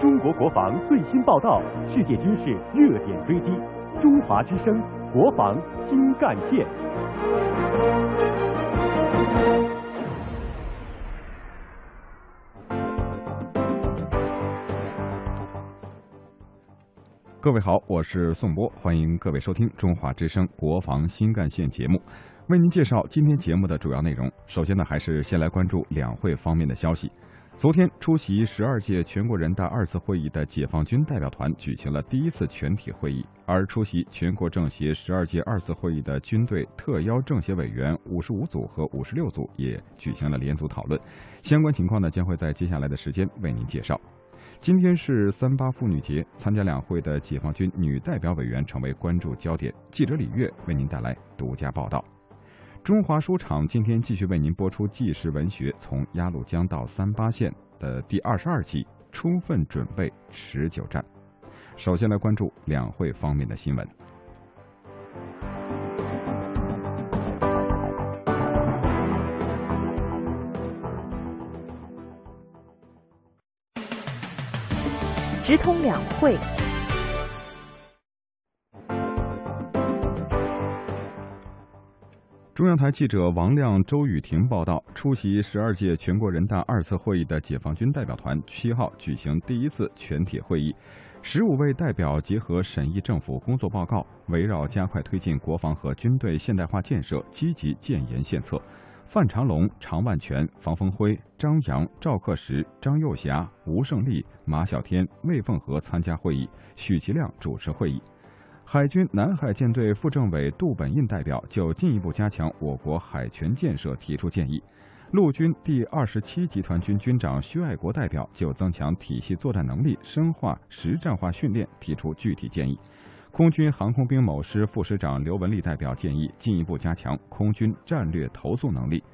中国国防最新报道，世界军事热点追击，中华之声国防新干线。各位好，我是宋波，欢迎各位收听中华之声国防新干线节目，为您介绍今天节目的主要内容。首先呢，还是先来关注两会方面的消息。昨天出席十二届全国人大二次会议的解放军代表团举行了第一次全体会议，而出席全国政协十二届二次会议的军队特邀政协委员五十五组和五十六组也举行了联组讨论。相关情况呢，将会在接下来的时间为您介绍。今天是三八妇女节，参加两会的解放军女代表委员成为关注焦点。记者李月为您带来独家报道。中华书场今天继续为您播出纪实文学《从鸭绿江到三八线》的第二十二集《充分准备持久战》。首先来关注两会方面的新闻。直通两会。中央台记者王亮、周雨婷报道：出席十二届全国人大二次会议的解放军代表团七号举行第一次全体会议，十五位代表结合审议政府工作报告，围绕加快推进国防和军队现代化建设，积极建言献策。范长龙、常万全、房峰辉、张扬、赵克石、张幼霞、吴胜利、马晓天、魏凤和参加会议，许其亮主持会议。海军南海舰队副政委杜本印代表就进一步加强我国海权建设提出建议，陆军第二十七集团军军长薛爱国代表就增强体系作战能力、深化实战化训练提出具体建议，空军航空兵某师副师长刘文丽代表建议进一步加强空军战略投送能力，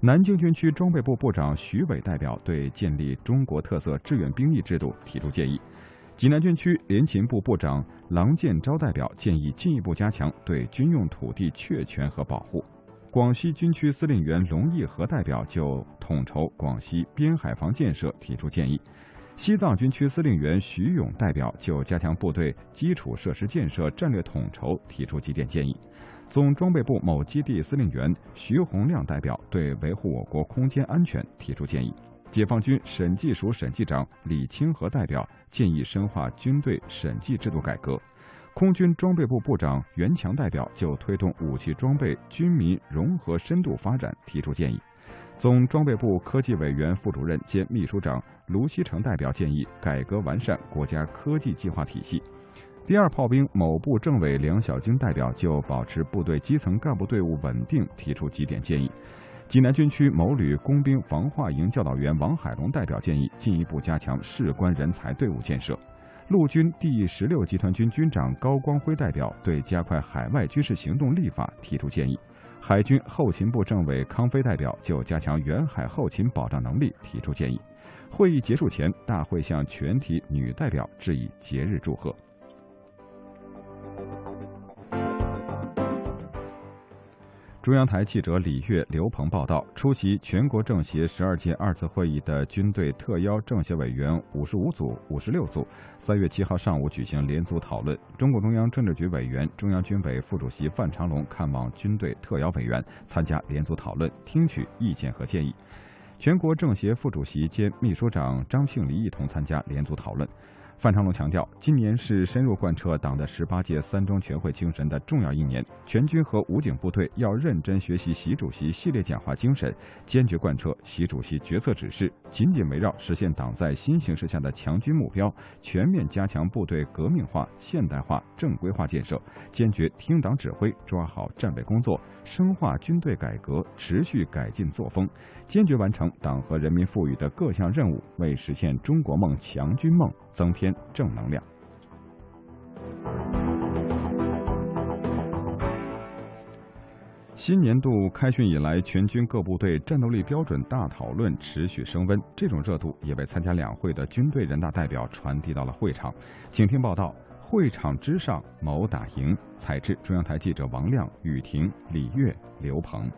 南京军区装备部部长徐伟代表对建立中国特色志愿兵役制度提出建议。济南军区联勤部部长郎建昭代表建议进一步加强对军用土地确权和保护。广西军区司令员龙义和代表就统筹广西边海防建设提出建议。西藏军区司令员徐勇代表就加强部队基础设施建设战略统筹提出几点建议。总装备部某基地司令员徐洪亮代表对维护我国空间安全提出建议。解放军审计署审计长李清和代表建议深化军队审计制度改革，空军装备部部长袁强代表就推动武器装备军民融合深度发展提出建议，总装备部科技委员副主任兼秘书长卢锡成代表建议改革完善国家科技计划体系，第二炮兵某部政委梁小晶代表就保持部队基层干部队伍稳定提出几点建议。济南军区某旅工兵防化营教导员王海龙代表建议进一步加强士官人才队伍建设。陆军第十六集团军军长高光辉代表对加快海外军事行动立法提出建议。海军后勤部政委康飞代表就加强远海后勤保障能力提出建议。会议结束前，大会向全体女代表致以节日祝贺。中央台记者李月、刘鹏报道：出席全国政协十二届二次会议的军队特邀政协委员五十五组、五十六组，三月七号上午举行联组讨论。中共中央政治局委员、中央军委副主席范长龙看望军队特邀委员，参加联组讨论，听取意见和建议。全国政协副主席兼秘书长张庆黎一同参加联组讨论。范长龙强调，今年是深入贯彻党的十八届三中全会精神的重要一年，全军和武警部队要认真学习习主席系列讲话精神，坚决贯彻习主席决策指示，紧紧围绕实现党在新形势下的强军目标，全面加强部队革命化、现代化、正规化建设，坚决听党指挥，抓好战备工作，深化军队改革，持续改进作风，坚决完成党和人民赋予的各项任务，为实现中国梦、强军梦增添。正能量。新年度开训以来，全军各部队战斗力标准大讨论持续升温，这种热度也被参加两会的军队人大代表传递到了会场。请听报道：会场之上，谋打赢。采制：中央台记者王亮、雨婷、李月、刘鹏。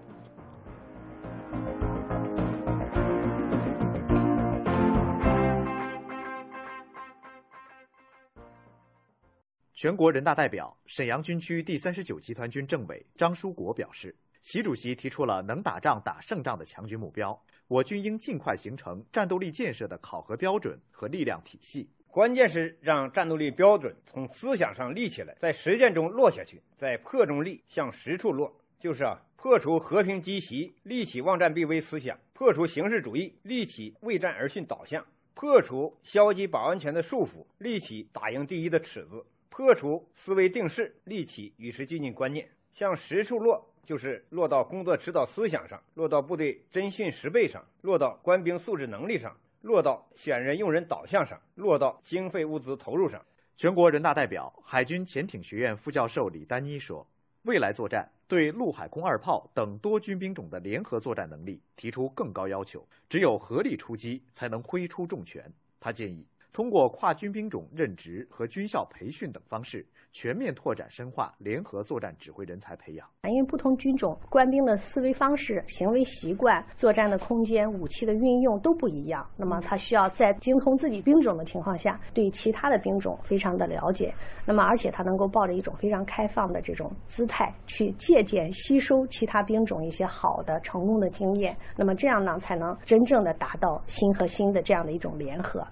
全国人大代表、沈阳军区第三十九集团军政委张书国表示，习主席提出了能打仗、打胜仗的强军目标，我军应尽快形成战斗力建设的考核标准和力量体系。关键是让战斗力标准从思想上立起来，在实践中落下去，在破中立，向实处落。就是啊，破除和平积习，立起望战必危思想；破除形式主义，立起为战而训导向；破除消极保安全的束缚，立起打赢第一的尺子。破除思维定式，立起与时俱进观念，向实处落，就是落到工作指导思想上，落到部队侦训实备上，落到官兵素质能力上，落到选人用人导向上，落到经费物资投入上。全国人大代表、海军潜艇学院副教授李丹妮说：“未来作战对陆海空二炮等多军兵种的联合作战能力提出更高要求，只有合力出击，才能挥出重拳。”他建议。通过跨军兵种任职和军校培训等方式，全面拓展深化联合作战指挥人才培养。因为不同军种官兵的思维方式、行为习惯、作战的空间、武器的运用都不一样，那么他需要在精通自己兵种的情况下，对其他的兵种非常的了解。那么，而且他能够抱着一种非常开放的这种姿态去借鉴、吸收其他兵种一些好的、成功的经验。那么这样呢，才能真正的达到心和心的这样的一种联合。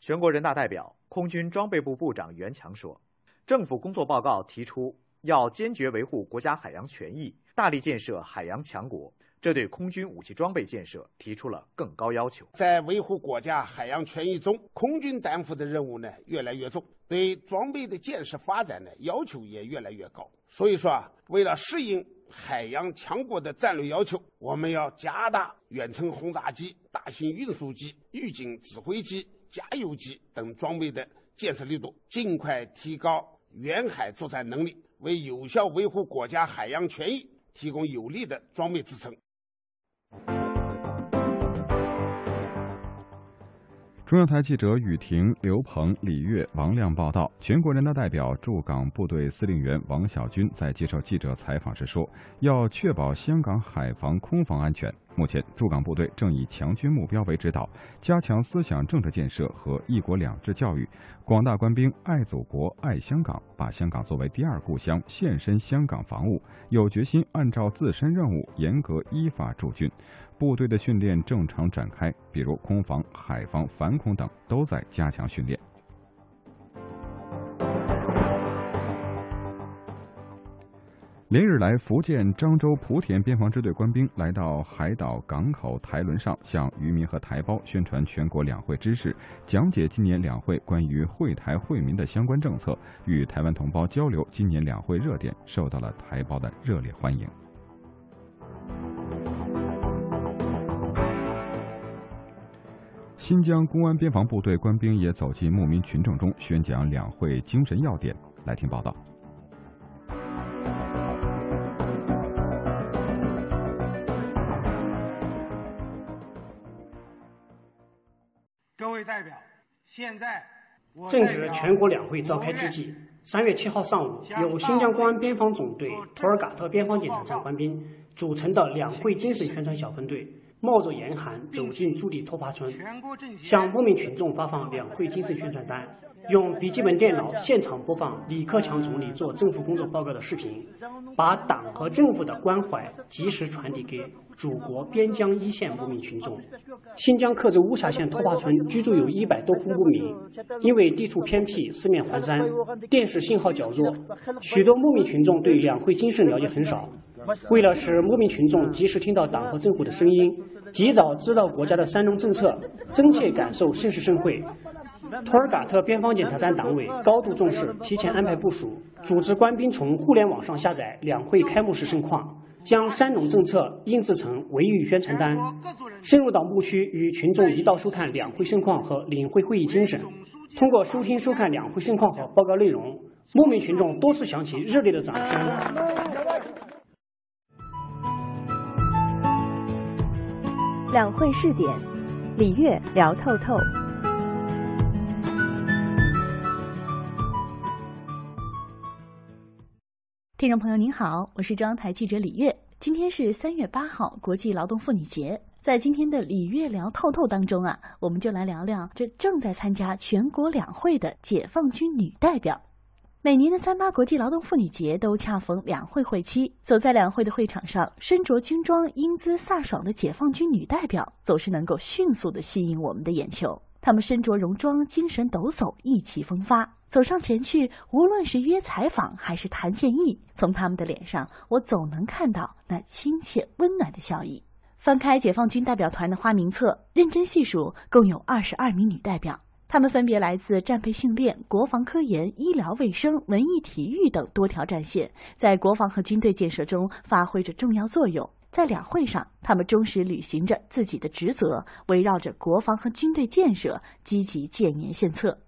全国人大代表、空军装备部部长袁强说：“政府工作报告提出，要坚决维护国家海洋权益，大力建设海洋强国，这对空军武器装备建设提出了更高要求。在维护国家海洋权益中，空军担负的任务呢越来越重，对装备的建设发展呢要求也越来越高。所以说啊，为了适应海洋强国的战略要求，我们要加大远程轰炸机、大型运输机、预警指挥机。”加油机等装备的建设力度，尽快提高远海作战能力，为有效维护国家海洋权益提供有力的装备支撑。中央台记者雨婷、刘鹏、李月、王亮报道：全国人大代表、驻港部队司令员王晓军在接受记者采访时说：“要确保香港海防、空防安全。”目前，驻港部队正以强军目标为指导，加强思想政治建设和“一国两制”教育。广大官兵爱祖国、爱香港，把香港作为第二故乡，献身香港防务，有决心按照自身任务严格依法驻军。部队的训练正常展开，比如空防、海防、反恐等都在加强训练。连日来，福建漳州莆田边防支队官兵来到海岛港口台轮上，向渔民和台胞宣传全国两会知识，讲解今年两会关于会台惠民的相关政策，与台湾同胞交流今年两会热点，受到了台胞的热烈欢迎。新疆公安边防部队官兵也走进牧民群众中，宣讲两会精神要点。来听报道。现在正值全国两会召开之际，三月七号上午，由新疆公安边防总队图尔嘎特边防检查站官兵组成的两会精神宣传小分队，冒着严寒走进驻地托帕村，向牧民群众发放两会精神宣传单。用笔记本电脑现场播放李克强总理做政府工作报告的视频，把党和政府的关怀及时传递给祖国边疆一线牧民群众。新疆克孜乌峡县托帕村居住有一百多户牧民，因为地处偏僻、四面环山、电视信号较弱，许多牧民群众对两会精神了解很少。为了使牧民群众及时听到党和政府的声音，及早知道国家的三农政策，真切感受盛世盛会。图尔嘎特边防检查站党委高度重视，提前安排部署，组织官兵从互联网上下载两会开幕式盛况，将“三农”政策印制成维语宣传单，深入到牧区，与群众一道收看两会盛况和领会会议精神。通过收听收看两会盛况和报告内容，牧民群众多次响起热烈的掌声。两会试点，李月聊透透。听众朋友您好，我是中央台记者李月，今天是三月八号，国际劳动妇女节。在今天的礼乐聊透透当中啊，我们就来聊聊这正在参加全国两会的解放军女代表。每年的三八国际劳动妇女节都恰逢两会会期，走在两会的会场上，身着军装、英姿飒爽的解放军女代表，总是能够迅速的吸引我们的眼球。她们身着戎装，精神抖擞，意气风发。走上前去，无论是约采访还是谈建议，从他们的脸上，我总能看到那亲切温暖的笑意。翻开解放军代表团的花名册，认真细数，共有二十二名女代表，他们分别来自战备训练、国防科研、医疗卫生、文艺体育等多条战线，在国防和军队建设中发挥着重要作用。在两会上，他们忠实履行着自己的职责，围绕着国防和军队建设，积极建言献策。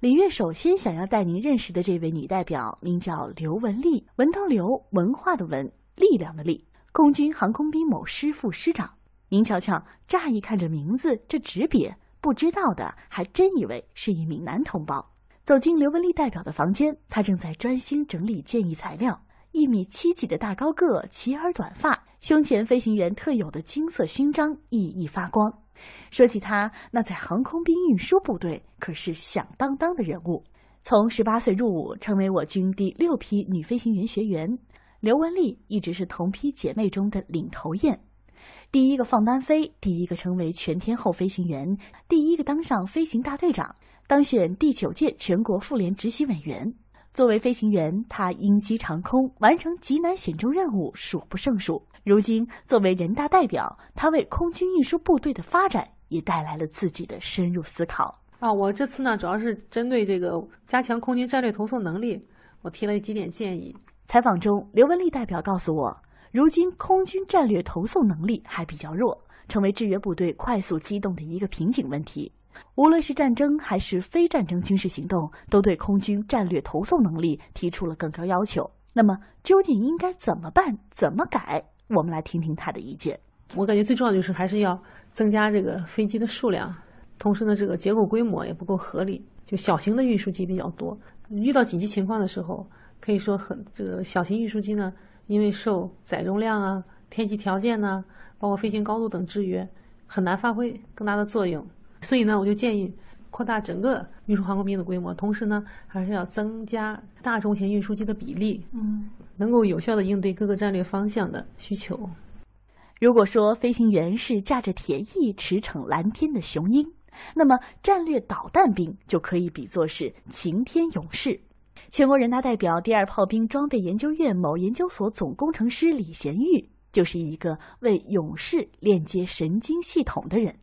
李月首先想要带您认识的这位女代表，名叫刘文丽，文当刘，文化的文，力量的力，空军航空兵某师副师长。您瞧瞧，乍一看这名字，这职别，不知道的还真以为是一名男同胞。走进刘文丽代表的房间，她正在专心整理建议材料。一米七几的大高个，齐耳短发，胸前飞行员特有的金色勋章熠熠发光。说起他，那在航空兵运输部队可是响当当的人物。从十八岁入伍，成为我军第六批女飞行员学员。刘文丽一直是同批姐妹中的领头雁，第一个放单飞，第一个成为全天候飞行员，第一个当上飞行大队长，当选第九届全国妇联执行委员。作为飞行员，他鹰击长空，完成极难险中任务数不胜数。如今，作为人大代表，他为空军运输部队的发展也带来了自己的深入思考。啊，我这次呢，主要是针对这个加强空军战略投送能力，我提了几点建议。采访中，刘文丽代表告诉我，如今空军战略投送能力还比较弱，成为制约部队快速机动的一个瓶颈问题。无论是战争还是非战争军事行动，都对空军战略投送能力提出了更高要求。那么，究竟应该怎么办？怎么改？我们来听听他的意见。我感觉最重要的就是还是要增加这个飞机的数量，同时呢，这个结构规模也不够合理，就小型的运输机比较多。遇到紧急情况的时候，可以说很这个小型运输机呢，因为受载重量啊、天气条件呢，包括飞行高度等制约，很难发挥更大的作用。所以呢，我就建议扩大整个运输航空兵的规模，同时呢，还是要增加大中型运输机的比例，嗯，能够有效的应对各个战略方向的需求。如果说飞行员是驾着铁翼驰骋蓝天的雄鹰，那么战略导弹兵就可以比作是擎天勇士。全国人大代表第二炮兵装备研究院某研究所总工程师李贤玉，就是一个为勇士链接神经系统的人。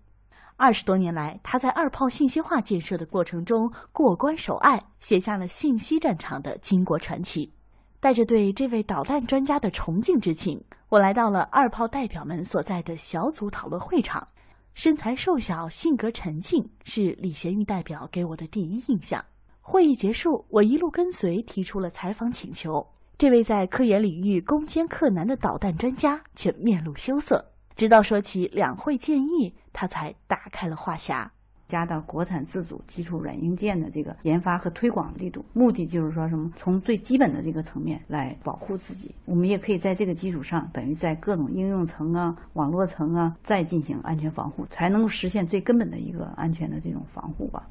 二十多年来，他在二炮信息化建设的过程中过关守隘，写下了信息战场的巾帼传奇。带着对这位导弹专家的崇敬之情，我来到了二炮代表们所在的小组讨论会场。身材瘦小、性格沉静，是李贤玉代表给我的第一印象。会议结束，我一路跟随，提出了采访请求。这位在科研领域攻坚克难的导弹专家却面露羞涩。直到说起两会建议，他才打开了话匣。加大国产自主基础软硬件的这个研发和推广力度，目的就是说什么？从最基本的这个层面来保护自己。我们也可以在这个基础上，等于在各种应用层啊、网络层啊，再进行安全防护，才能够实现最根本的一个安全的这种防护吧。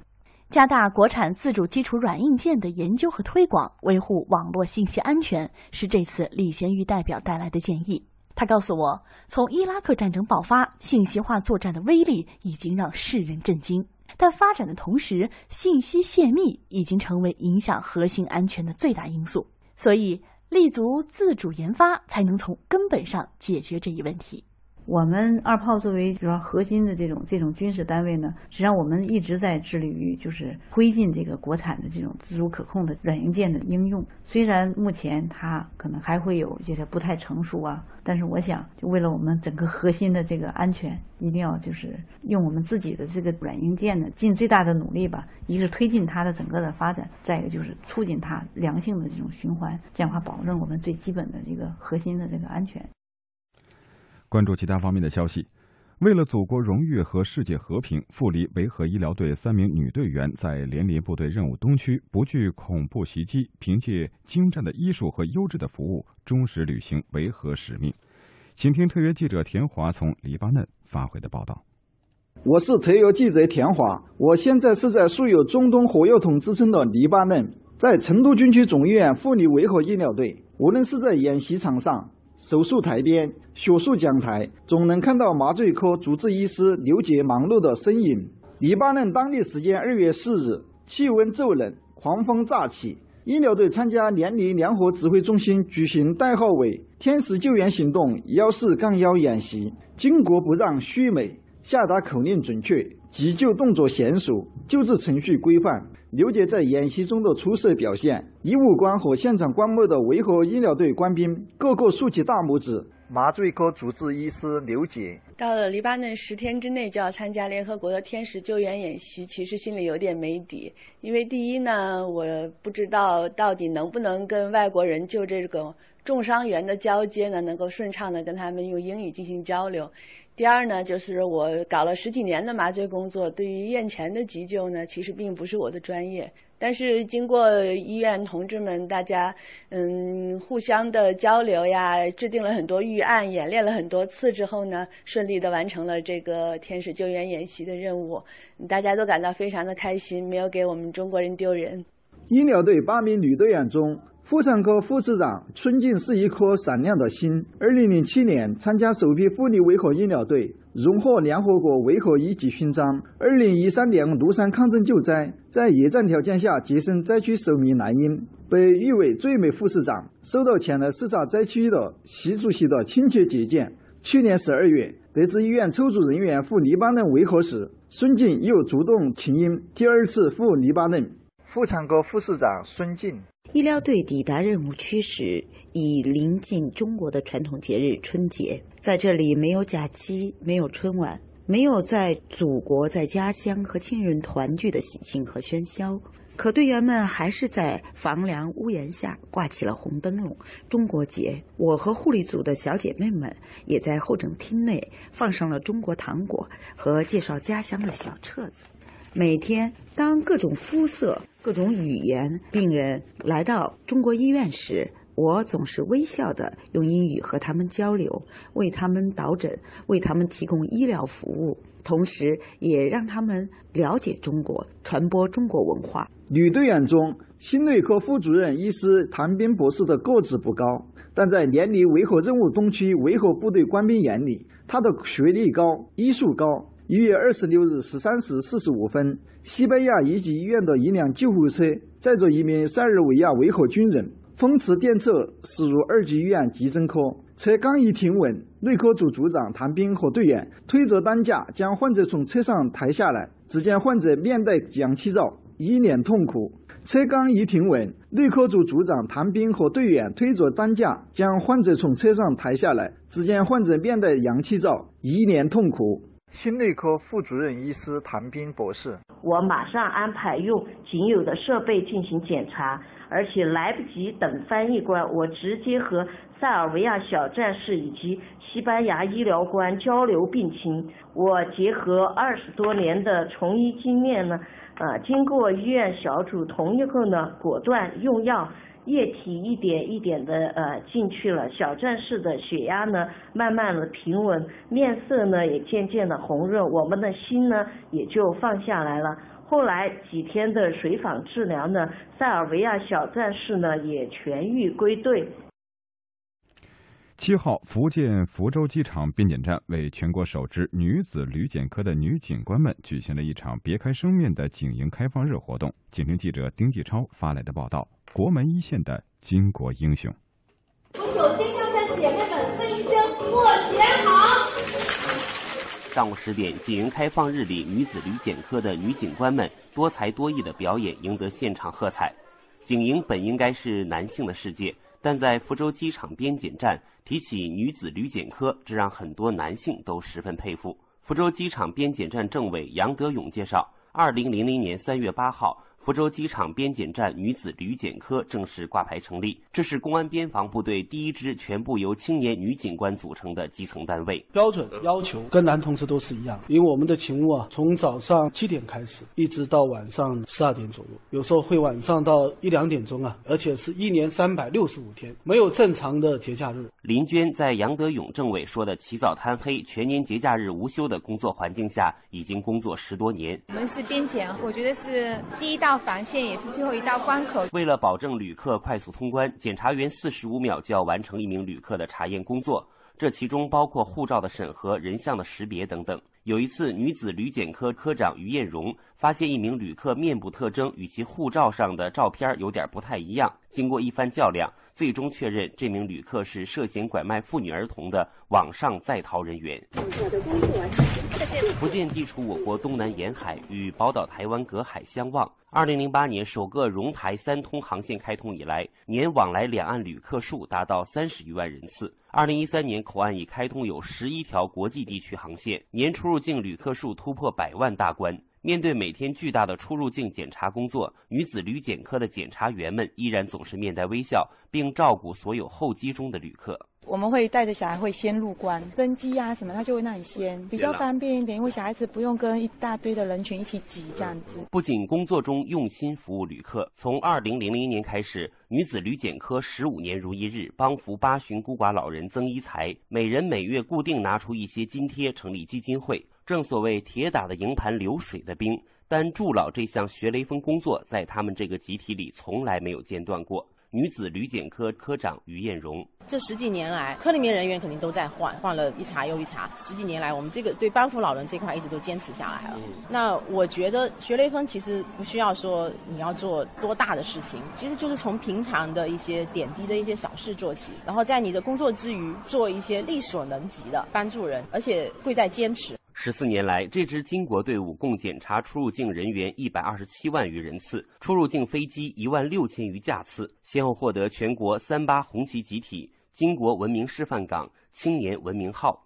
加大国产自主基础软硬件的研究和推广，维护网络信息安全，是这次李贤玉代表带来的建议。他告诉我，从伊拉克战争爆发，信息化作战的威力已经让世人震惊。但发展的同时，信息泄密已经成为影响核心安全的最大因素。所以，立足自主研发，才能从根本上解决这一问题。我们二炮作为主要核心的这种这种军事单位呢，实际上我们一直在致力于就是推进这个国产的这种自主可控的软硬件的应用。虽然目前它可能还会有一些不太成熟啊，但是我想，就为了我们整个核心的这个安全，一定要就是用我们自己的这个软硬件呢，尽最大的努力吧。一个是推进它的整个的发展，再一个就是促进它良性的这种循环，这样的话保证我们最基本的这个核心的这个安全。关注其他方面的消息，为了祖国荣誉和世界和平，富里维和医疗队三名女队员在联联部队任务东区不惧恐怖袭击，凭借精湛的医术和优质的服务，忠实履行维和使命。请听特约记者田华从黎巴嫩发回的报道。我是特约记者田华，我现在是在素有“中东火药桶”之称的黎巴嫩，在成都军区总医院妇女维和医疗队。无论是在演习场上、手术台边、学术讲台，总能看到麻醉科主治医师刘杰忙碌的身影。黎巴嫩当地时间二月四日，气温骤冷，狂风乍起。医疗队参加联黎联合指挥中心举行代号为“天使救援行动幺四杠幺”演习，巾帼不让须眉，下达口令准确，急救动作娴熟，救治程序规范。刘杰在演习中的出色表现，医务官和现场观摩的维和医疗队官兵个个竖起大拇指。麻醉科主治医师刘杰到了黎巴嫩十天之内就要参加联合国的天使救援演习，其实心里有点没底，因为第一呢，我不知道到底能不能跟外国人就这个重伤员的交接呢，能够顺畅的跟他们用英语进行交流。第二呢，就是我搞了十几年的麻醉工作，对于院前的急救呢，其实并不是我的专业。但是经过医院同志们大家嗯互相的交流呀，制定了很多预案，演练了很多次之后呢，顺利的完成了这个天使救援演习的任务，大家都感到非常的开心，没有给我们中国人丢人。医疗队八名女队员中。妇产科副市长孙静是一颗闪亮的星。二零零七年参加首批妇女维和医疗队，荣获联合国维和一级勋章。二零一三年庐山抗震救灾，在野战条件下节省灾区首名男婴，被誉为最美副市长，受到前来视察灾区的习主席的亲切接见。去年十二月，得知医院抽组人员赴黎巴嫩维和时，孙静又主动请缨，第二次赴黎巴嫩。妇产科副市长孙静。医疗队抵达任务区时，已临近中国的传统节日春节。在这里，没有假期，没有春晚，没有在祖国、在家乡和亲人团聚的喜庆和喧嚣。可队员们还是在房梁屋檐下挂起了红灯笼。中国节，我和护理组的小姐妹们也在候诊厅内放上了中国糖果和介绍家乡的小册子。每天，当各种肤色、各种语言病人来到中国医院时，我总是微笑的用英语和他们交流，为他们导诊，为他们提供医疗服务，同时也让他们了解中国，传播中国文化。女队员中，心内科副主任医师谭斌博士的个子不高，但在年龄维和任务东区维和部队官兵眼里，他的学历高，医术高。一月二十六日十三时四十五分，西班牙一级医院的一辆救护车载着一名塞尔维亚维和军人，风驰电掣驶入二级医院急诊科。车刚一停稳，内科组组长谭斌和队员推着担架将患者从车上抬下来。只见患者面戴氧气罩，一脸痛苦。车刚一停稳，内科组组长谭斌和队员推着担架将患者从车上抬下来。只见患者面戴氧气罩，一脸痛苦。心内科副主任医师谭斌博士：我马上安排用仅有的设备进行检查，而且来不及等翻译官，我直接和塞尔维亚小战士以及西班牙医疗官交流病情。我结合二十多年的从医经验呢，呃，经过医院小组同意后呢，果断用药。液体一点一点的呃进去了，小战士的血压呢慢慢的平稳，面色呢也渐渐的红润，我们的心呢也就放下来了。后来几天的随访治疗呢，塞尔维亚小战士呢也痊愈归队。七号，福建福州机场边检站为全国首支女子旅检科的女警官们举行了一场别开生面的警营开放日活动。请听记者丁继超发来的报道。国门一线的巾帼英雄。我首先要向姐妹们问一声过节好。上午十点，警营开放日里，女子旅检科的女警官们多才多艺的表演赢得现场喝彩。警营本应该是男性的世界，但在福州机场边检站提起女子旅检科，这让很多男性都十分佩服。福州机场边检站政委杨德勇介绍，二零零零年三月八号。福州机场边检站女子旅检科正式挂牌成立。这是公安边防部队第一支全部由青年女警官组成的基层单位。标准要求跟男同事都是一样，因为我们的勤务啊，从早上七点开始，一直到晚上十二点左右，有时候会晚上到一两点钟啊，而且是一年三百六十五天，没有正常的节假日。林娟在杨德勇政委说的“起早贪黑、全年节假日无休”的工作环境下，已经工作十多年。我们是边检，我觉得是第一道防线，也是最后一道关口。为了保证旅客快速通关，检查员四十五秒就要完成一名旅客的查验工作，这其中包括护照的审核、人像的识别等等。有一次，女子旅检科科长于艳荣发现一名旅客面部特征与其护照上的照片有点不太一样，经过一番较量，最终确认这名旅客是涉嫌拐卖妇女儿童的网上在逃人员。福建地处我国东南沿海，与宝岛台湾隔海相望。二零零八年首个蓉台三通航线开通以来，年往来两岸旅客数达到三十余万人次。二零一三年，口岸已开通有十一条国际地区航线，年出入境旅客数突破百万大关。面对每天巨大的出入境检查工作，女子旅检科的检查员们依然总是面带微笑，并照顾所有候机中的旅客。我们会带着小孩会先入关登机啊什么，他就会那里先，比较方便一点，因为小孩子不用跟一大堆的人群一起挤这样子。不仅工作中用心服务旅客，从二零零零年开始，女子旅检科十五年如一日，帮扶八旬孤寡老人曾一才，每人每月固定拿出一些津贴，成立基金会。正所谓铁打的营盘流水的兵，但助老这项学雷锋工作，在他们这个集体里从来没有间断过。女子旅检科科长于艳荣，这十几年来，科里面人员肯定都在换，换了一茬又一茬。十几年来，我们这个对帮扶老人这块一直都坚持下来了。那我觉得学雷锋其实不需要说你要做多大的事情，其实就是从平常的一些点滴的一些小事做起，然后在你的工作之余做一些力所能及的帮助人，而且贵在坚持。十四年来，这支金国队伍共检查出入境人员一百二十七万余人次，出入境飞机一万六千余架次，先后获得全国三八红旗集体、金国文明示范岗、青年文明号。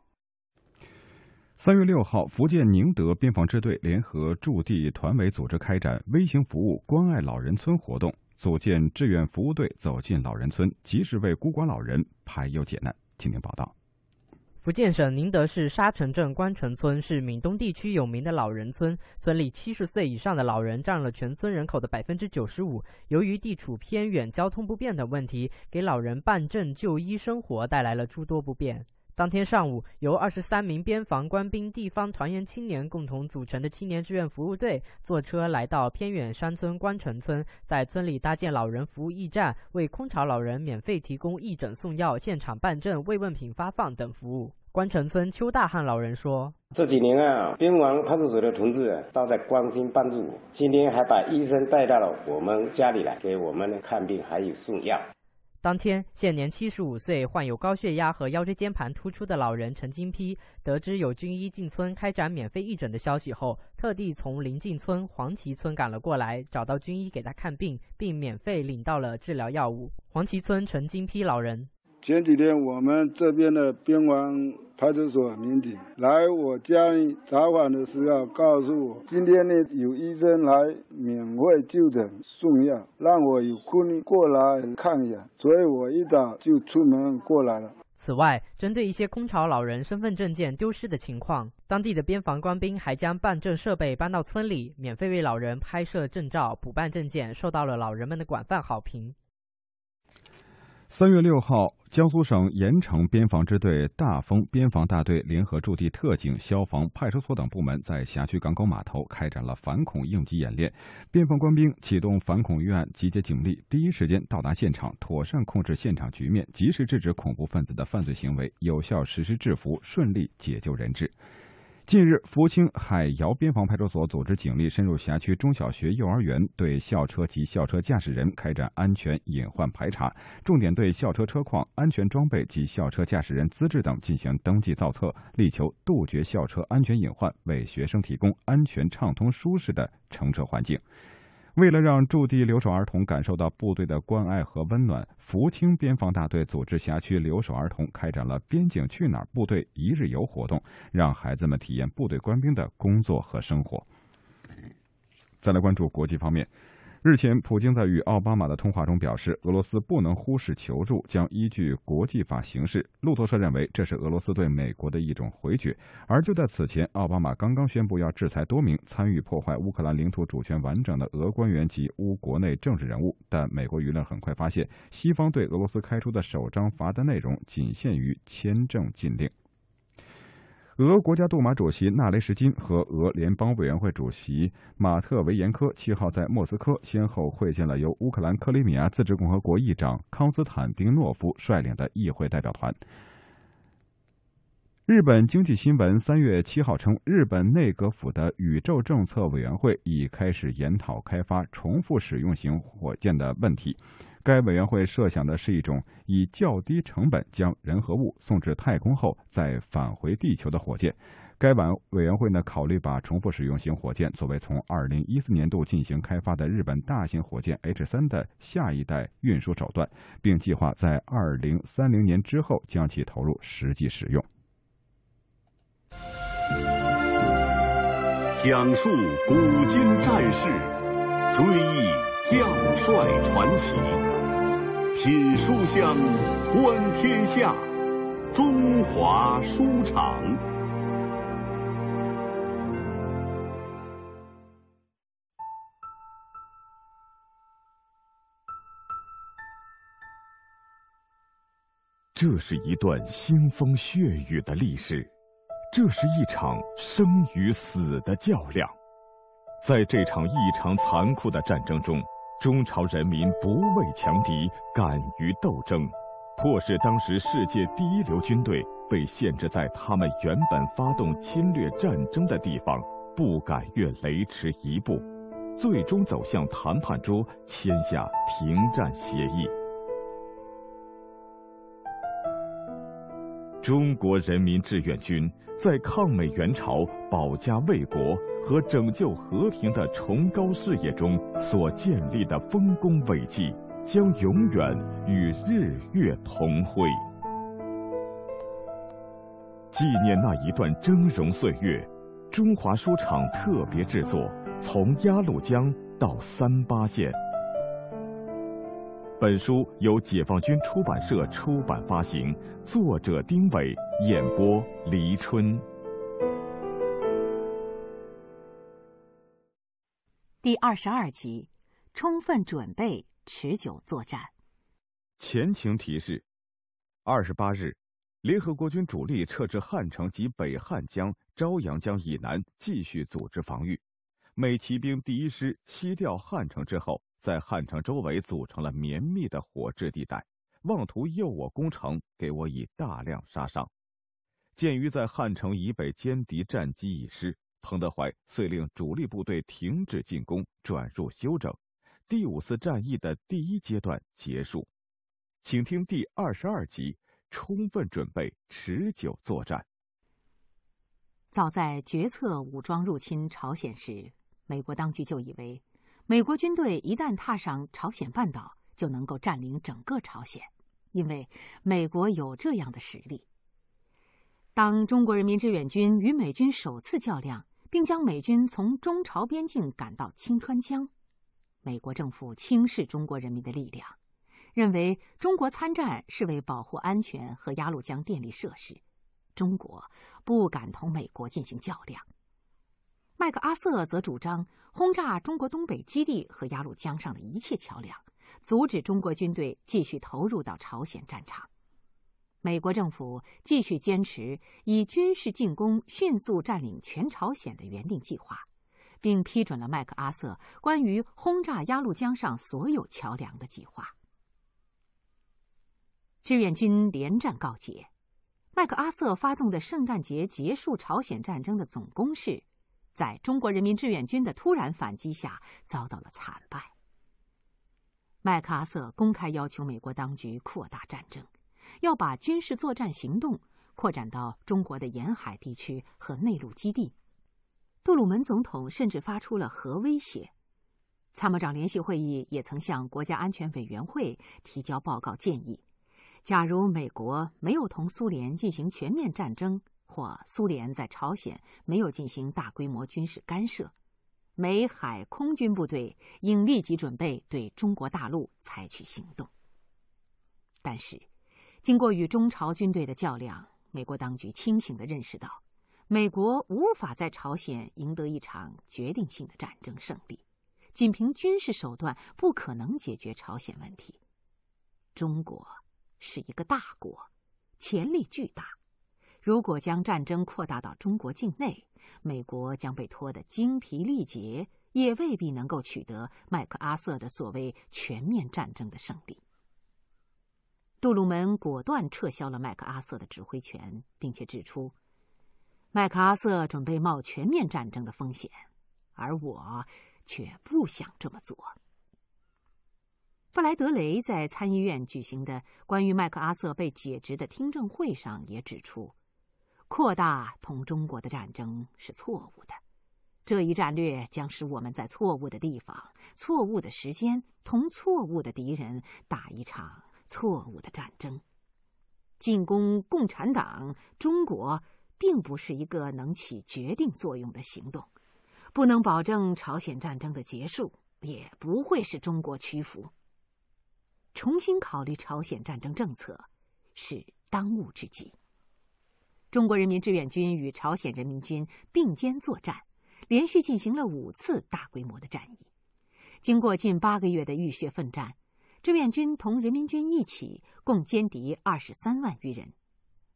三月六号，福建宁德边防支队联合驻地团委组织开展微型服务关爱老人村活动，组建志愿服务队，走进老人村，及时为孤寡老人排忧解难。请听报道。福建省宁德市沙城镇关城村是闽东地区有名的老人村，村里七十岁以上的老人占了全村人口的百分之九十五。由于地处偏远、交通不便等问题，给老人办证、就医、生活带来了诸多不便。当天上午，由二十三名边防官兵、地方团员青年共同组成的青年志愿服务队，坐车来到偏远山村关城村，在村里搭建老人服务驿站，为空巢老人免费提供义诊送药、现场办证、慰问品发放等服务。关城村邱大汉老人说：“这几年啊，边防派出所的同志，都在关心帮助我，今天还把医生带到了我们家里来，给我们看病，还有送药。”当天，现年七十五岁、患有高血压和腰椎间盘突出的老人陈金批，得知有军医进村开展免费义诊的消息后，特地从临近村黄旗村赶了过来，找到军医给他看病，并免费领到了治疗药物。黄旗村陈金批老人。前几天，我们这边的边防派出所民警来我家里查访的时候，告诉我今天呢有医生来免费就诊送药，让我有空过来看一下，所以我一早就出门过来了。此外，针对一些空巢老人身份证件丢失的情况，当地的边防官兵还将办证设备搬到村里，免费为老人拍摄证照、补办证件，受到了老人们的广泛好评。三月六号，江苏省盐城边防支队大丰边防大队联合驻地特警、消防、派出所等部门在辖区港口码头开展了反恐应急演练。边防官兵启动反恐预案，集结警力，第一时间到达现场，妥善控制现场局面，及时制止恐怖分子的犯罪行为，有效实施制服，顺利解救人质。近日，福清海瑶边防派出所组织警力深入辖区中小学、幼儿园，对校车及校车驾驶人开展安全隐患排查，重点对校车车况、安全装备及校车驾驶人资质等进行登记造册，力求杜绝校车安全隐患，为学生提供安全、畅通、舒适的乘车环境。为了让驻地留守儿童感受到部队的关爱和温暖，福清边防大队组织辖区留守儿童开展了“边境去哪儿”部队一日游活动，让孩子们体验部队官兵的工作和生活。再来关注国际方面，日前，普京在与奥巴马的通话中表示，俄罗斯不能忽视求助，将依据国际法行事。路透社认为，这是俄罗斯对美国的一种回绝。而就在此前，奥巴马刚刚宣布要制裁多名参与破坏乌克兰领土主权完整的俄官员及乌国内政治人物。但美国舆论很快发现，西方对俄罗斯开出的首张罚单内容仅限于签证禁令。俄国家杜马主席纳雷什金和俄联邦委员会主席马特维延科七号在莫斯科先后会见了由乌克兰克里米亚自治共和国议长康斯坦丁诺夫率领的议会代表团。日本经济新闻三月七号称，日本内阁府的宇宙政策委员会已开始研讨开发重复使用型火箭的问题。该委员会设想的是一种以较低成本将人和物送至太空后再返回地球的火箭。该委委员会呢考虑把重复使用型火箭作为从2014年度进行开发的日本大型火箭 H3 的下一代运输手段，并计划在2030年之后将其投入实际使用。讲述古今战事，追忆将帅传奇。品书香，观天下。中华书场。这是一段腥风血雨的历史，这是一场生与死的较量。在这场异常残酷的战争中。中朝人民不畏强敌，敢于斗争，迫使当时世界第一流军队被限制在他们原本发动侵略战争的地方，不敢越雷池一步，最终走向谈判桌，签下停战协议。中国人民志愿军在抗美援朝、保家卫国和拯救和平的崇高事业中所建立的丰功伟绩，将永远与日月同辉。纪念那一段峥嵘岁月，中华书场特别制作《从鸭绿江到三八线》。本书由解放军出版社出版发行，作者丁伟，演播黎春。第二十二集，充分准备，持久作战。前情提示：二十八日，联合国军主力撤至汉城及北汉江、朝阳江以南，继续组织防御。美骑兵第一师西调汉城之后。在汉城周围组成了绵密的火质地带，妄图诱我攻城，给我以大量杀伤。鉴于在汉城以北歼敌战机已失，彭德怀遂令主力部队停止进攻，转入休整。第五次战役的第一阶段结束。请听第二十二集：充分准备，持久作战。早在决策武装入侵朝鲜时，美国当局就以为。美国军队一旦踏上朝鲜半岛，就能够占领整个朝鲜，因为美国有这样的实力。当中国人民志愿军与美军首次较量，并将美军从中朝边境赶到清川江，美国政府轻视中国人民的力量，认为中国参战是为保护安全和鸭绿江电力设施，中国不敢同美国进行较量。麦克阿瑟则主张轰炸中国东北基地和鸭绿江上的一切桥梁，阻止中国军队继续投入到朝鲜战场。美国政府继续坚持以军事进攻迅速占领全朝鲜的原定计划，并批准了麦克阿瑟关于轰炸鸭绿江上所有桥梁的计划。志愿军连战告捷，麦克阿瑟发动的圣诞节结束朝鲜战争的总攻势。在中国人民志愿军的突然反击下，遭到了惨败。麦克阿瑟公开要求美国当局扩大战争，要把军事作战行动扩展到中国的沿海地区和内陆基地。杜鲁门总统甚至发出了核威胁。参谋长联席会议也曾向国家安全委员会提交报告，建议：假如美国没有同苏联进行全面战争。或苏联在朝鲜没有进行大规模军事干涉，美海空军部队应立即准备对中国大陆采取行动。但是，经过与中朝军队的较量，美国当局清醒地认识到，美国无法在朝鲜赢得一场决定性的战争胜利，仅凭军事手段不可能解决朝鲜问题。中国是一个大国，潜力巨大，如果将战争扩大到中国境内，美国将被拖得精疲力竭，也未必能够取得麦克阿瑟的所谓全面战争的胜利。杜鲁门果断撤销了麦克阿瑟的指挥权，并且指出，麦克阿瑟准备冒全面战争的风险，而我却不想这么做。布莱德雷在参议院举行的关于麦克阿瑟被解职的听证会上也指出，扩大同中国的战争是错误的，这一战略将使我们在错误的地方、错误的时间同错误的敌人打一场。错误的战争，进攻共产党中国，并不是一个能起决定作用的行动，不能保证朝鲜战争的结束，也不会使中国屈服。重新考虑朝鲜战争政策，是当务之急。中国人民志愿军与朝鲜人民军并肩作战，连续进行了五次大规模的战役，经过近八个月的浴血奋战。志愿军同人民军一起，共歼敌二十三万余人，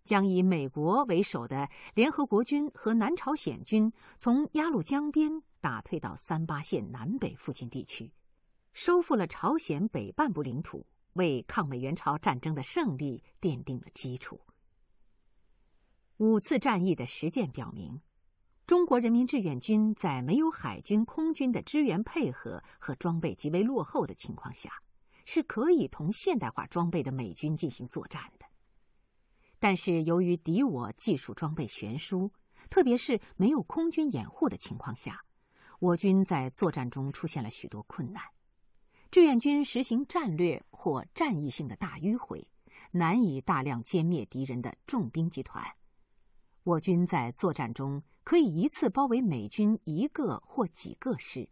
将以美国为首的联合国军和南朝鲜军从鸭绿江边打退到三八线南北附近地区，收复了朝鲜北半部领土，为抗美援朝战争的胜利奠定了基础。五次战役的实践表明，中国人民志愿军在没有海军、空军的支援配合和装备极为落后的情况下。是可以同现代化装备的美军进行作战的，但是由于敌我技术装备悬殊，特别是没有空军掩护的情况下，我军在作战中出现了许多困难。志愿军实行战略或战役性的大迂回，难以大量歼灭敌人的重兵集团。我军在作战中可以一次包围美军一个或几个师，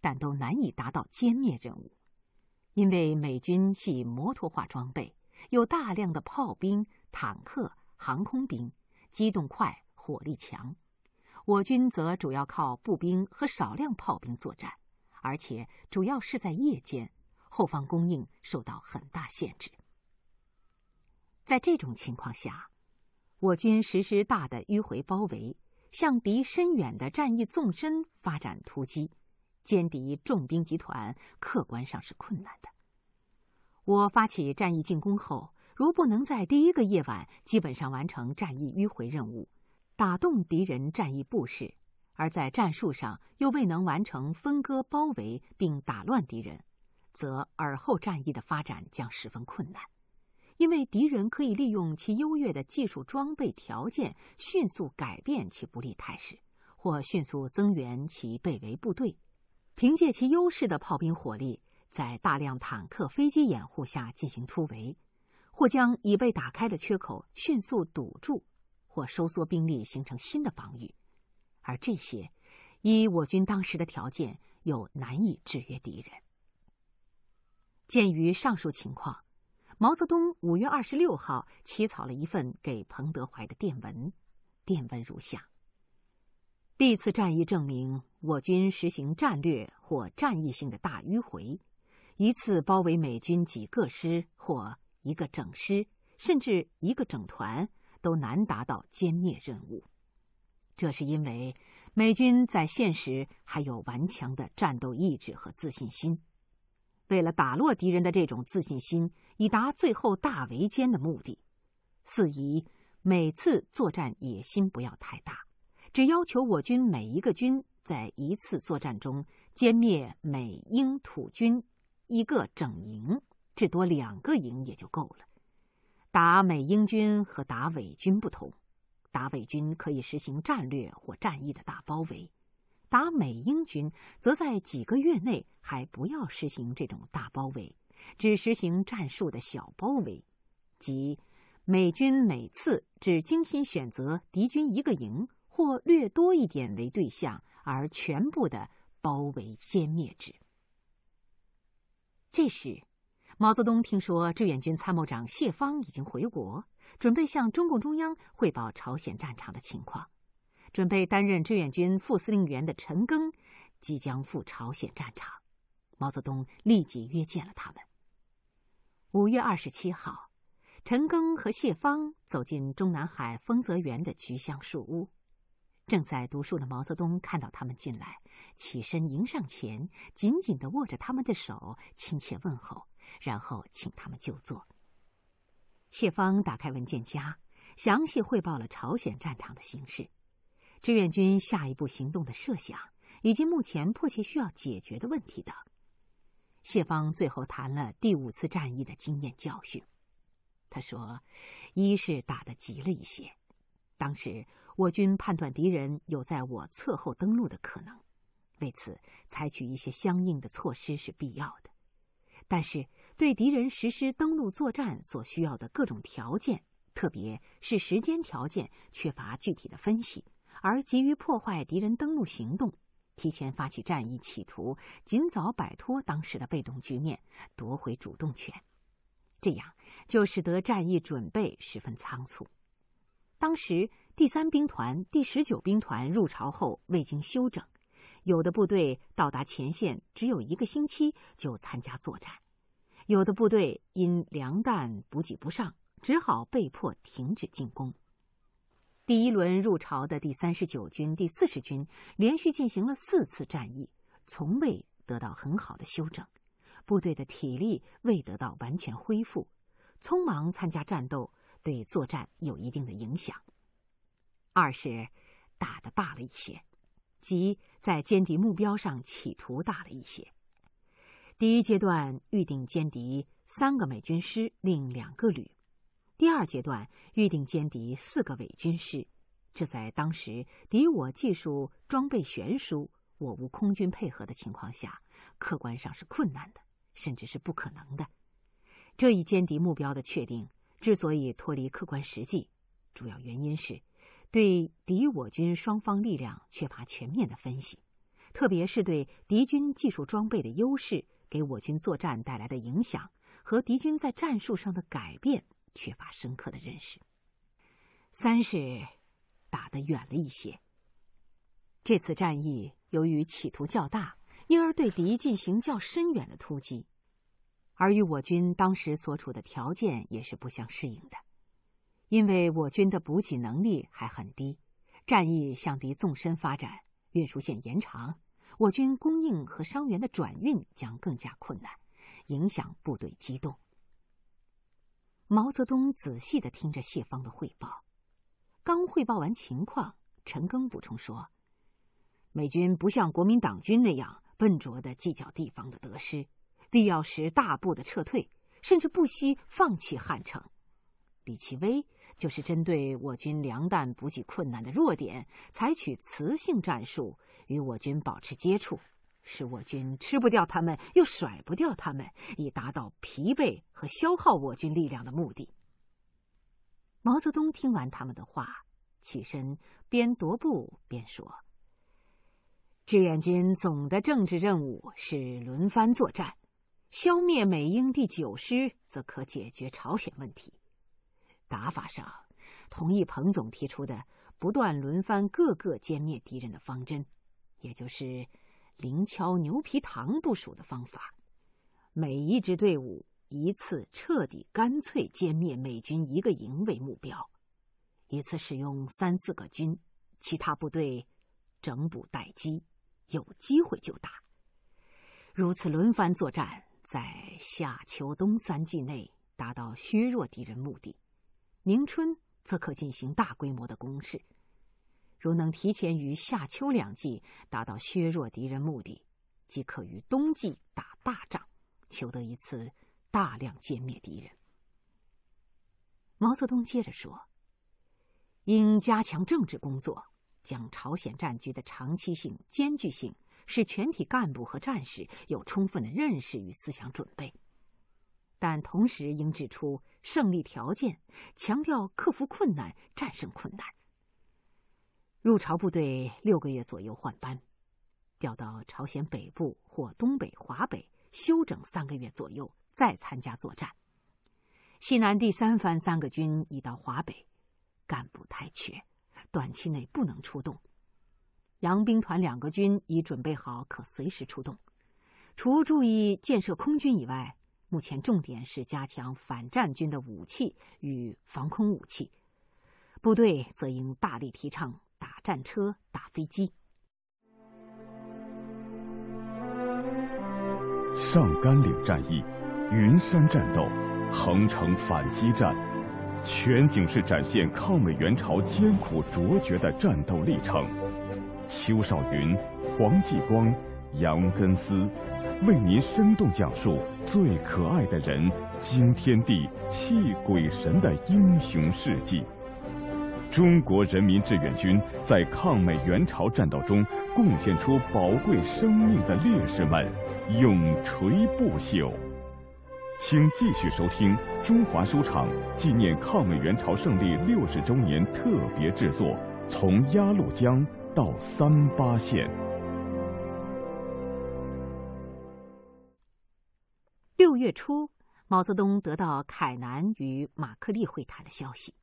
但都难以达到歼灭任务。因为美军系摩托化装备，有大量的炮兵、坦克、航空兵，机动快，火力强；我军则主要靠步兵和少量炮兵作战，而且主要是在夜间，后方供应受到很大限制。在这种情况下，我军实施大的迂回包围，向敌深远的战役纵深发展突击。歼敌重兵集团，客观上是困难的。我发起战役进攻后，如不能在第一个夜晚基本上完成战役迂回任务，打动敌人战役布势，而在战术上又未能完成分割包围并打乱敌人，则尔后战役的发展将十分困难，因为敌人可以利用其优越的技术装备条件，迅速改变其不利态势，或迅速增援其被围部队。凭借其优势的炮兵火力，在大量坦克、飞机掩护下进行突围，或将已被打开的缺口迅速堵住，或收缩兵力形成新的防御。而这些，以我军当时的条件，又难以制约敌人。鉴于上述情况，毛泽东五月二十六号起草了一份给彭德怀的电文，电文如下。历次战役证明，我军实行战略或战役性的大迂回，一次包围美军几个师或一个整师，甚至一个整团，都难达到歼灭任务。这是因为美军在现实还有顽强的战斗意志和自信心。为了打落敌人的这种自信心，以达最后大围歼的目的，四宜每次作战野心不要太大。只要求我军每一个军在一次作战中歼灭美英土军一个整营，至多两个营也就够了。打美英军和打伪军不同，打伪军可以实行战略或战役的大包围，打美英军则在几个月内还不要实行这种大包围，只实行战术的小包围，即美军每次只精心选择敌军一个营。或略多一点为对象，而全部的包围歼灭之。这时，毛泽东听说志愿军参谋长谢方已经回国，准备向中共中央汇报朝鲜战场的情况。准备担任志愿军副司令员的陈赓即将赴朝鲜战场，毛泽东立即约见了他们。五月二十七号，陈赓和谢方走进中南海丰泽园的菊香树屋。正在读书的毛泽东看到他们进来，起身迎上前，紧紧的握着他们的手，亲切问候，然后请他们就坐。谢方打开文件夹，详细汇报了朝鲜战场的形势。志愿军下一步行动的设想，以及目前迫切需要解决的问题等。谢方最后谈了第五次战役的经验教训。他说：“一是打得急了一些，当时我军判断敌人有在我侧后登陆的可能，为此采取一些相应的措施是必要的。但是对敌人实施登陆作战所需要的各种条件，特别是时间条件，缺乏具体的分析。”而急于破坏敌人登陆行动，提前发起战役，企图尽早摆脱当时的被动局面，夺回主动权，这样就使得战役准备十分仓促。当时第三兵团、第十九兵团入朝后未经休整，有的部队到达前线只有一个星期就参加作战，有的部队因粮弹补给不上，只好被迫停止进攻。第一轮入朝的第三十九军、第四十军连续进行了四次战役，从未得到很好的休整，部队的体力未得到完全恢复，匆忙参加战斗对作战有一定的影响。二是打得大了一些，即在歼敌目标上企图大了一些。第一阶段预定歼敌三个美军师，另两个旅。第二阶段预定歼敌四个伪军师，这在当时敌我技术装备悬殊、我无空军配合的情况下，客观上是困难的，甚至是不可能的。这一歼敌目标的确定之所以脱离客观实际，主要原因是对敌我军双方力量缺乏全面的分析，特别是对敌军技术装备的优势给我军作战带来的影响和敌军在战术上的改变。缺乏深刻的认识。三是打得远了一些。这次战役由于企图较大，因而对敌进行较深远的突击，而与我军当时所处的条件也是不相适应的。因为我军的补给能力还很低，战役向敌纵深发展，运输线延长，我军供应和伤员的转运将更加困难，影响部队机动。毛泽东仔细的听着谢方的汇报，刚汇报完情况，陈赓补充说：“美军不像国民党军那样笨拙的计较地方的得失，必要时大步的撤退，甚至不惜放弃汉城。李奇微就是针对我军粮弹补给困难的弱点，采取磁性战术与我军保持接触。”使我军吃不掉他们，又甩不掉他们，以达到疲惫和消耗我军力量的目的。毛泽东听完他们的话，起身边踱步边说：“志愿军总的政治任务是轮番作战，消灭美英第九师则可解决朝鲜问题。打法上，同意彭总提出的不断轮番各个歼灭敌人的方针，也就是。”零敲牛皮糖部署的方法，每一支队伍一次彻底干脆歼灭美军一个营为目标，一次使用三四个军，其他部队整补待机，有机会就打。如此轮番作战，在夏秋冬三季内达到削弱敌人目的，明春则可进行大规模的攻势。如能提前于夏秋两季达到削弱敌人目的，即可于冬季打大仗，求得一次大量歼灭敌人。毛泽东接着说：“应加强政治工作，将朝鲜战局的长期性、艰巨性，使全体干部和战士有充分的认识与思想准备。但同时应指出胜利条件，强调克服困难、战胜困难。”入朝部队六个月左右换班，调到朝鲜北部或东北、华北休整三个月左右，再参加作战。西南第三番三个军已到华北，干部太缺，短期内不能出动。杨兵团两个军已准备好，可随时出动。除注意建设空军以外，目前重点是加强反战军的武器与防空武器。部队则应大力提倡打战车、打飞机。上甘岭战役、云山战斗、横城反击战，全景式展现抗美援朝艰苦卓绝的战斗历程。邱少云、黄继光、杨根思，为您生动讲述最可爱的人惊天地、泣鬼神的英雄事迹。中国人民志愿军在抗美援朝战斗中贡献出宝贵生命的烈士们，永垂不朽。请继续收听中华书场纪念抗美援朝胜利六十周年特别制作《从鸭绿江到三八线》。六月初，毛泽东得到凯南与马克利会谈的消息。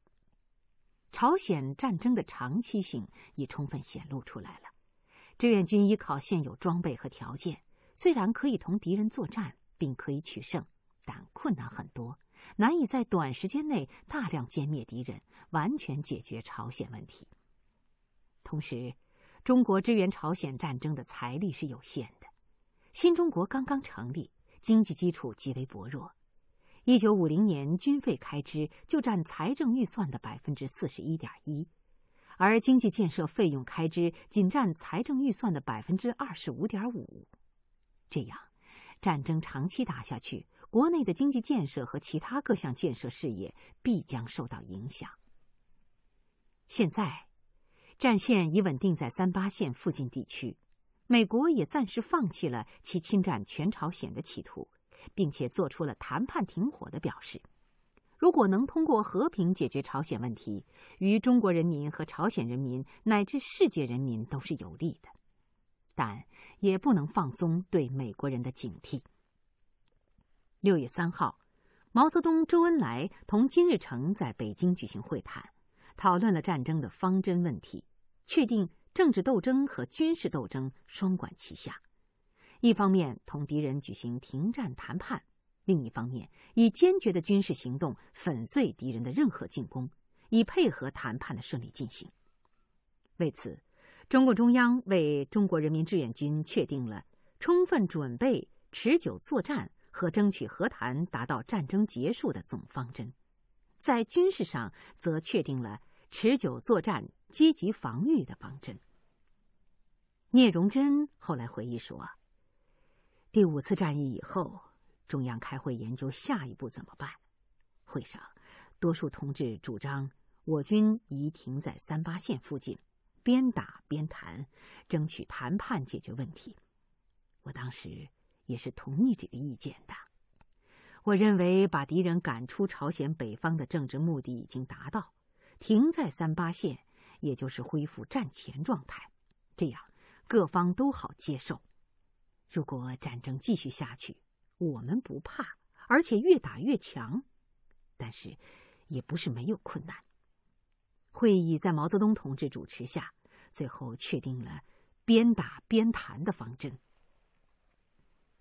朝鲜战争的长期性已充分显露出来了。志愿军依靠现有装备和条件，虽然可以同敌人作战并可以取胜，但困难很多，难以在短时间内大量歼灭敌人，完全解决朝鲜问题。同时，中国支援朝鲜战争的财力是有限的，新中国刚刚成立，经济基础极为薄弱。一九五零年，军费开支就占财政预算的百分之四十一点一，而经济建设费用开支仅占财政预算的百分之二十五点五。这样，战争长期打下去，国内的经济建设和其他各项建设事业必将受到影响。现在，战线已稳定在三八线附近地区，美国也暂时放弃了其侵占全朝鲜的企图。并且做出了谈判停火的表示。如果能通过和平解决朝鲜问题，于中国人民和朝鲜人民乃至世界人民都是有利的。但也不能放松对美国人的警惕。六月三号，毛泽东、周恩来同金日成在北京举行会谈，讨论了战争的方针问题，确定政治斗争和军事斗争双管齐下。一方面同敌人举行停战谈判，另一方面以坚决的军事行动粉碎敌人的任何进攻，以配合谈判的顺利进行。为此，中共中央为中国人民志愿军确定了充分准备、持久作战和争取和谈达到战争结束的总方针；在军事上，则确定了持久作战、积极防御的方针。聂荣臻后来回忆说。第五次战役以后，中央开会研究下一步怎么办。会上，多数同志主张我军宜停在三八线附近，边打边谈，争取谈判解决问题。我当时也是同意这个意见的。我认为，把敌人赶出朝鲜北方的政治目的已经达到，停在三八线，也就是恢复战前状态，这样各方都好接受。如果战争继续下去，我们不怕，而且越打越强。但是，也不是没有困难。会议在毛泽东同志主持下，最后确定了边打边谈的方针。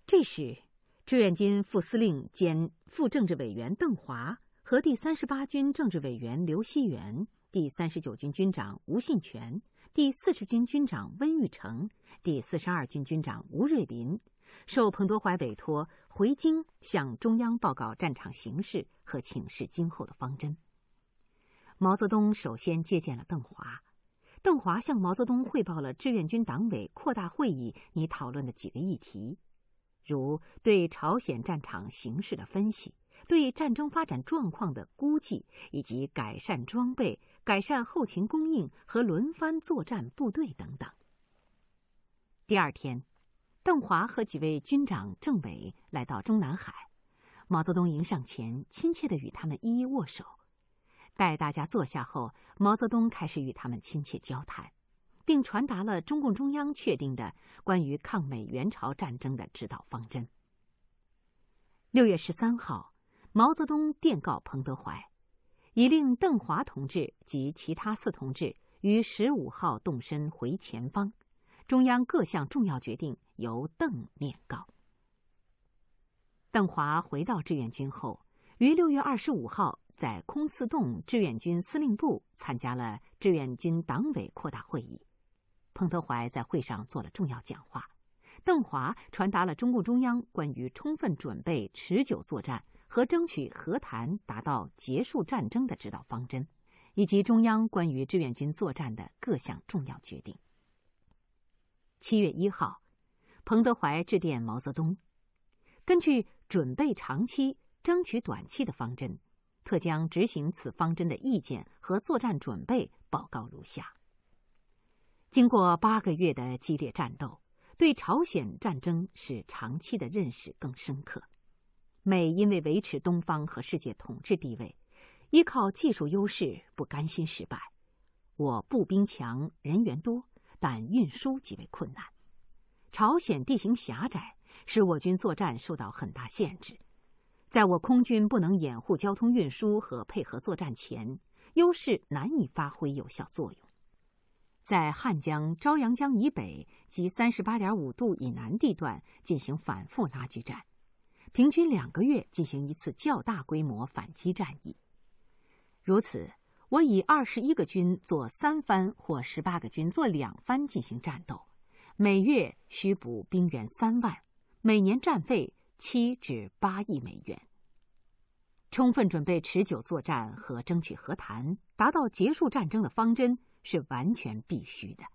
这时，志愿军副司令兼副政治委员邓华和第三十八军政治委员刘锡元、第三十九军军长吴信全。第四十军军长温玉成、第四十二军军长吴瑞林受彭德怀委托回京向中央报告战场形势和请示今后的方针。毛泽东首先接见了邓华，邓华向毛泽东汇报了志愿军党委扩大会议拟讨论的几个议题，如对朝鲜战场形势的分析。对战争发展状况的估计，以及改善装备、改善后勤供应和轮番作战部队等等。第二天，邓华和几位军长、政委来到中南海，毛泽东迎上前，亲切的与他们一一握手。待大家坐下后，毛泽东开始与他们亲切交谈，并传达了中共中央确定的关于抗美援朝战争的指导方针。六月十三号，毛泽东电告彭德怀，已令邓华同志及其他四同志于十五号动身回前方，中央各项重要决定由邓面告。邓华回到志愿军后，于六月二十五号在空四洞志愿军司令部参加了志愿军党委扩大会议。彭德怀在会上做了重要讲话，邓华传达了中共中央关于充分准备持久作战和争取和谈达到结束战争的指导方针，以及中央关于志愿军作战的各项重要决定。七月一号，彭德怀致电毛泽东，根据准备长期、争取短期的方针，特将执行此方针的意见和作战准备报告如下。经过八个月的激烈战斗，对朝鲜战争使长期的认识更深刻。美因为维持东方和世界统治地位，依靠技术优势，不甘心失败。我步兵强，人员多，但运输极为困难。朝鲜地形狭窄，使我军作战受到很大限制。在我空军不能掩护交通运输和配合作战前，优势难以发挥有效作用。在汉江、朝阳江以北及三十八点五度以南地段进行反复拉锯战，平均两个月进行一次较大规模反击战役。如此，我以二十一个军做三番或十八个军做两番进行战斗，每月需补兵员三万，每年战费七至八亿美元。充分准备持久作战和争取和谈，达到结束战争的方针。是完全必须的，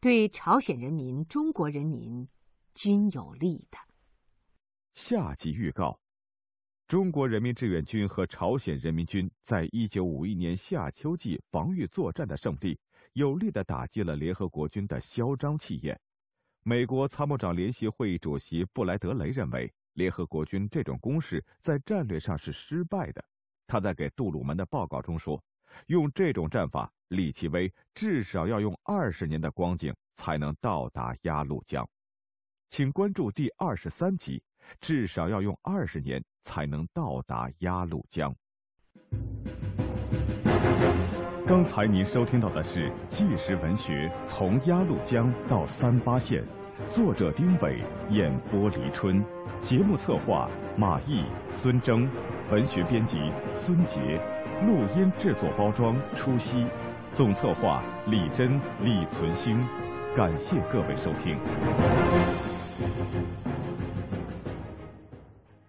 对朝鲜人民、中国人民均有利的。下集预告：中国人民志愿军和朝鲜人民军在一九五一年夏秋季防御作战的胜利，有力的打击了联合国军的嚣张气焰。美国参谋长联席会议主席布莱德雷认为，联合国军这种攻势在战略上是失败的。他在给杜鲁门的报告中说：“用这种战法。”李奇微至少要用二十年的光景才能到达鸭绿江，请关注第二十三集。至少要用二十年才能到达鸭绿江。刚才您收听到的是纪实文学《从鸭绿江到三八线》，作者丁伟，演播黎春，节目策划马毅、孙征，文学编辑孙杰，录音制作包装初熙。总策划李真、李存兴，感谢各位收听。Thank you.